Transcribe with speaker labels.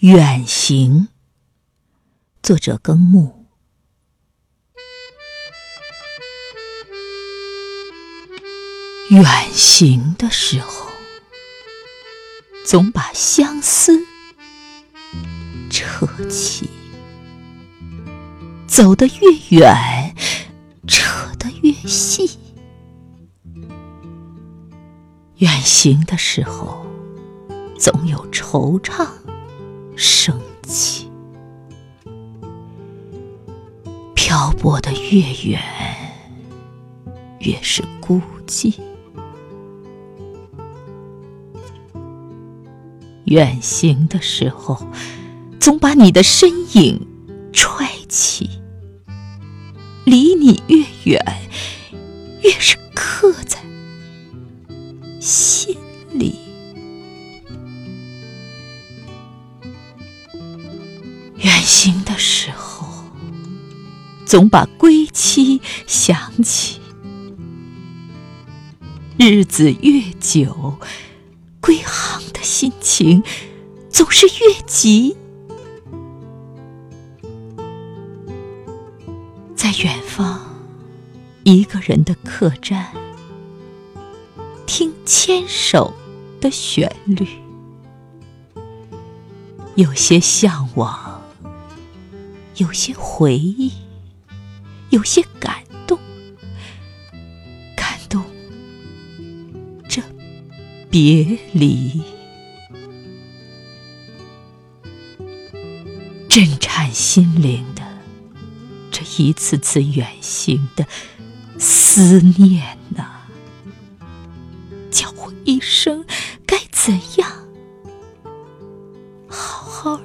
Speaker 1: 远行，作者耕木。远行的时候，总把相思扯起，走得越远，扯得越细。远行的时候，总有惆怅。漂泊的越远，越是孤寂。远行的时候，总把你的身影揣起，离你越远，越是刻在心里。远行的时候，总把归期想起。日子越久，归航的心情总是越急。在远方，一个人的客栈，听牵手的旋律，有些向往。有些回忆，有些感动。感动？着别离。震颤心灵的这一次次远行的思念呐叫我一生该怎样好好